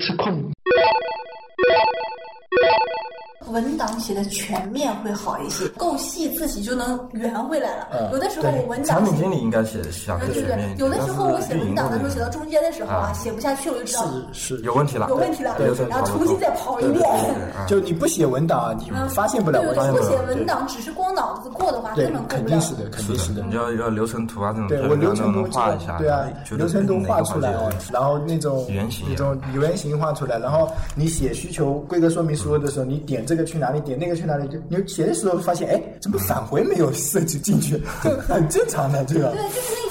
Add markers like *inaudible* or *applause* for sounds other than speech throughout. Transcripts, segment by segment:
吃空。写的全面会好一些，够细自己就能圆回来了。有的时候我文档产品经理应该写相对全面有的时候我写文档的时候写到中间的时候啊，啊写不下去，我就知道是是，有问题了，有问题了，然后重新再跑一遍。就你不写文档啊，你发现不了对，问题。我写文档只是光脑子过的话，根本，过不了。肯定是的，肯定是的你。要要流程图啊这种，对我流程都图画一下，对啊，流程图画出来然后那种原型那种原型画出来，然后你写需求规格说明书的时候，你点这个去哪里，点那个去哪里，就你写的时候发现，哎，怎么返回没有设计进去？就 *laughs* 很正常的，这个。对，就是那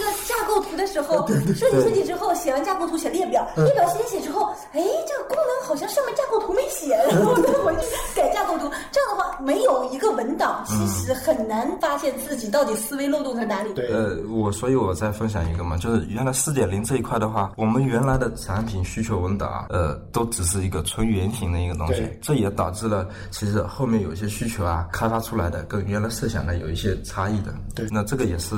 时候，设计设计之后写完架构图写列表，列表写写之后，哎，这个功能好像上面架构图没写，然后再回去改架构图。这样的话，没有一个文档，其实很难发现自己到底思维漏洞在哪里。对呃，我所以我再分享一个嘛，就是原来四点零这一块的话，我们原来的产品需求文档啊，呃，都只是一个纯原型的一个东西，这也导致了其实后面有一些需求啊，开发出来的跟原来设想的有一些差异的。对那这个也是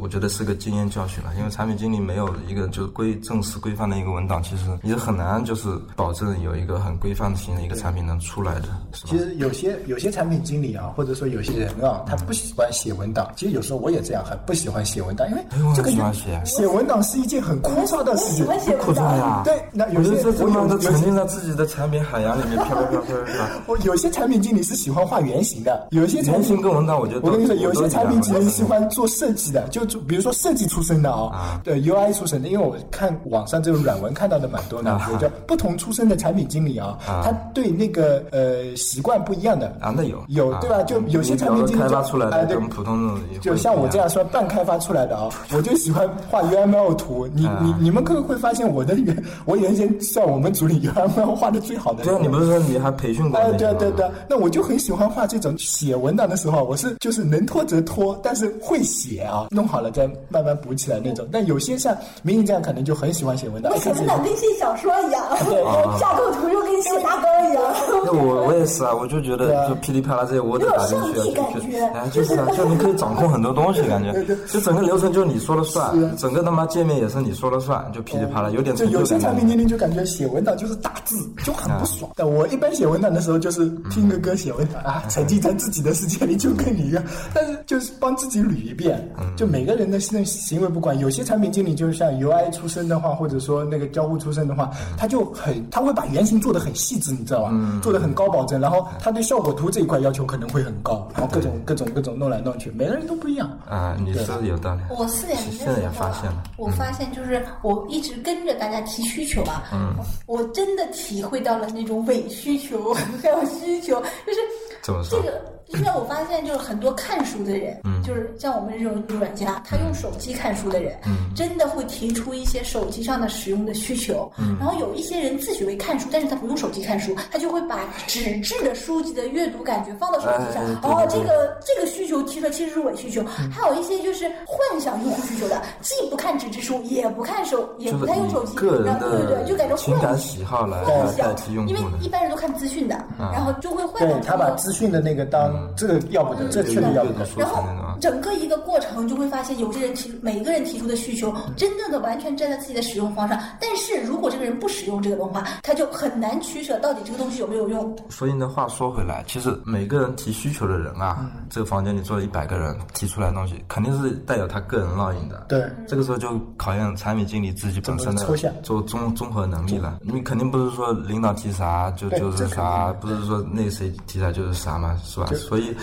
我觉得是个经验教训了，因为产品经理没有一个就是规正式规范的一个文档，其实你是很难就是保证有一个很规范型的一个产品能出来的，其？实有些有些产品经理啊，或者说有些人啊，他不喜欢写文档。其实有时候我也这样，很不喜欢写文档，因为这个喜欢写写文档是一件很枯燥的事情。喜欢写文档。重呀，对那有些我觉得这他妈的我有有沉浸在自己的产品海洋里面飘飘飘飘飘。*laughs* 我有些产品经理是喜欢画原型的，有些产型跟文档我觉得我跟你说，有些产品经理喜欢做设计的，就就比如说设计出身的啊啊，对 UI 出身的，因为我看网上这种软文看到的蛮多的啊，有叫不同出身的产品经理啊，啊。他对那个呃习惯不一样的。啊，那有。啊。有对吧？就有些产品经理开就发出来的哎对。跟普通的就像我这样说半开发出来的啊，*laughs* 我就喜欢画 UML 图。你啊。你你们可会发现我的原 *laughs* 我原先算我们组里 UML 画的最好的。对啊，你不是说你还培训过哎，对对对，那我就很喜欢画这种写文档的时候，我是就是能拖则拖，但是会写啊，弄好了再慢慢补起来那种。但有些像明明这样，可能就很喜欢写文档，写文档跟写小说一样，对。架构图又跟写大纲一样。那我我也是啊，我就觉得就噼里啪啦这些我得打进去感觉。哎就是啊，就你可以掌控很多东西，感觉。*laughs* 就整个流程就是你说了算，整个他妈界面也是你说了算，就噼里啪啦，有点就成就感有些产品经理就感觉写文档就是打字，就很不爽。但我一般写文档的时候就是听个歌写文档啊，沉浸在自己的世界里就跟你一样，但是就是帮自己捋一遍。就每个人的那行为不管，有些产品经理就是像 UI 出身的话，或者说那个交互出身的话，他就很他会把原型做的很细致，你知道吧？做的很高保证，然后他对效果图这一块要求可能会很高，然后各种各种各种弄来弄去，每个人都不一样。啊，你说的有道理。我四点零的现在也发现了，我发现就是我一直跟着大家提需求啊，嗯，我真的体会到了那种伪需求，*laughs* 还有需求，就是怎么说这个。因为我发现，就是很多看书的人，嗯，就是像我们这种软家，他用手机看书的人，嗯，真的会提出一些手机上的使用的需求。嗯，然后有一些人自诩为看书，但是他不用手机看书，他就会把纸质的书籍的阅读感觉放到手机上。哦，对这个这个需求提出来其实是伪需求。还有一些就是幻想用户需求的，既不看纸质书，也不看手，也不太用手机，个人对对对，就感觉的情感幻喜好来幻想替用，因为。一般人都看资讯的，然后就会幻想他把资讯的那个当这个要不得，这确实要不得。然后整个一个过程就会发现，有些人提出每一个人提出的需求，真正的完全站在自己的使用方上。但是如果这个人不使用这个的话，他就很难取舍到底这个东西有没有用。所以呢，话说回来，其实每个人提需求的人啊，嗯这个房间里坐了一百个人，提出来的东西肯定是带有他个人烙印的。对，这个时候就考验产品经理自己本身的做综综合能力了。你肯定不是说领导提啥就就是啥，不是说那谁提啥就是啥嘛，是吧？所以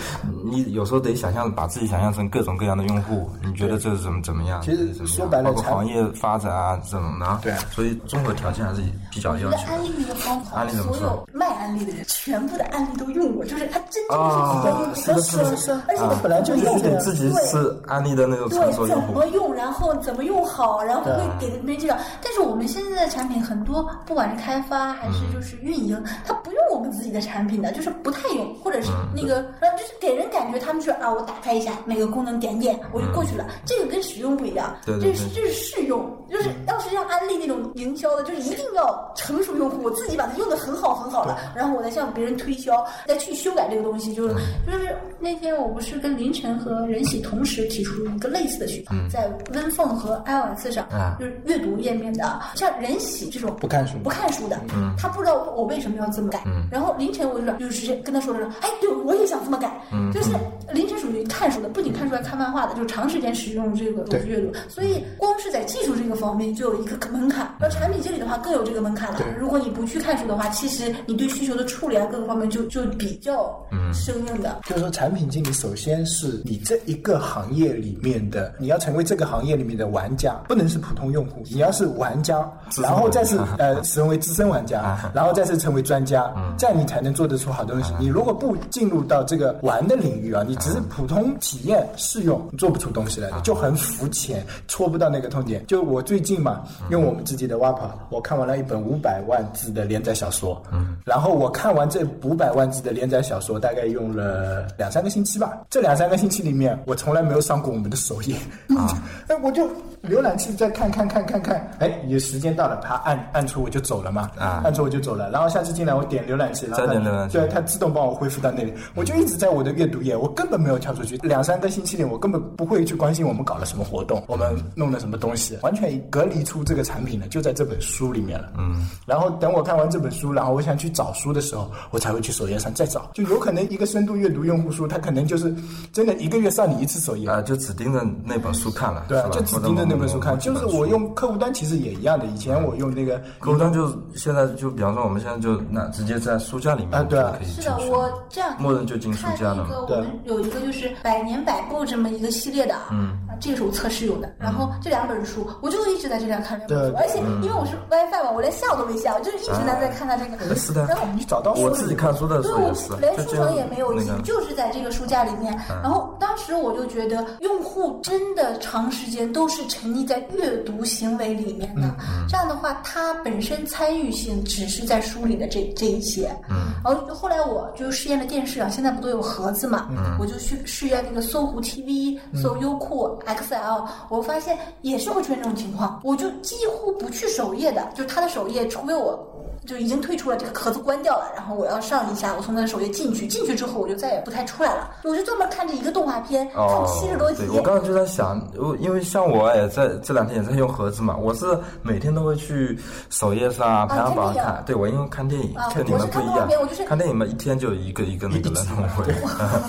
你有时候得想象，把自己想象成各种各样的用户，你觉得这是怎么怎么样？其实怎么样说白了包括行业发展啊这种的。对所以综合条件还是比较要求安利那个方法安利，怎么说所有卖安利的人，全部的案例都用过，就是他真正啊是自己的用户，是啊而且啊本来就用是这样得自己是安利的那种对，怎用户么。用，然后怎么用好，然后会给别人介绍。但是我们现在的产品很多，不管是开发还是就是运营，它不用我们自己的产品的，就是不太用，或者是那个然后就是给人感觉他们说啊，我打开一下每个功能点点我就过去了，这个跟使用不一样，对对这是这是试用，就是要是像安利那种营销的，就是一定要成熟用户，我自己把它用的很好很好了，然后我再向别人推销，再去修改这个东西，就是就是那天我不是跟凌晨和任喜同时提出一个类似的需求，在 WinPhone 和 iOS 上，就是阅读页面的，像任喜这种不看书不看书的，他不知道我为什么要这么改。然后凌晨我就说，就直接跟他说了说，哎，对，我也想这么改。就是凌晨属于看书的，不仅看书还看漫画的，就是长时间使用这个阅读。所以光是在技术这个方面就有一个门槛。而产品经理的话更有这个门槛了。如果你不去看书的话，其实你对需求的处理啊各个方面就就比较生硬的。就是说，产品经理首先是你这一个行业里面的，你要成为这个行业里面的玩家，不能是普通用户，你要是玩家，然后再是 *laughs* 呃成为资深玩家，然后再是成为专家，这样你才能做得出好东西。你如果不进入到这个玩的领域啊，你只是普通体验试用，做不出东西来的，就很肤浅，戳不到那个痛点。就我最近嘛，用我们自己的 WAP，我看完了一本五百万字的连载小说，嗯，然后我看完这五百万字的连载小说，大概用了两三个星期吧。这两三个星期里面，我从来没有上过我们的首页，啊，*laughs* 哎，我就浏览器再看看看看看，哎，有时间到了，啪按按出我就走了嘛，啊按出我就走了。然后下次进来我点浏览器，然后它再点浏览器对，它自动帮我恢复到那里，我就一直在我的阅读页，我根本没有跳出去。两三个星期里，我根本不会去关心我们搞了什么活动，我们弄了什么东西，完全隔离出这个产品了，就在这本书里面了。嗯，然后等我看完这本书，然后我想去找书的时候，我才会去首页上再找。就有可能一个深度阅读用户书，他可能就是真的一个月上你一次首页。啊，就只盯着那本书看了，对就只盯着那本书看。就是我。用客户端其实也一样的，以前我用那个客户端就是现在就比方说我们现在就那直接在书架里面啊对啊可以是的，我这样默认就进书看架了个，对我们有一个就是百年百部这么一个系列的，嗯，这个是我测试用的。然后这两本书，我就一直在这边看两本书，对而且因为我是 WiFi 嘛，我连下都没下，我就是一直在在看它这个。是的然后你找到书我自己看书的时对，我候也是，连书城也没有进，那个就是在这个书架里面。然后当时我就觉得，用户真的长时间都是沉溺在阅读行为里面的。这样的话，他本身参与性只是在书里的这这一些。嗯。然后后来我就试验了电视啊，现在不都有盒子嘛？嗯。我就去试验那个搜狐 TV、搜优酷 XL，我发现也是会出现这种情况。我就几乎不去首页的，就是它的首页，除非我。就已经退出了，这个盒子关掉了，然后我要上一下，我从那个首页进去，进去之后我就再也不太出来了，我就专门看这一个动画片，看哦，七十多集对，。我刚刚就在想，我因为像我也在这两天也在用盒子嘛，我是每天都会去首页上啊排行榜看对我因为看电影啊跟你们不一样看电影嘛一天就一个一个那个人会，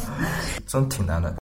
*laughs* 真挺难的。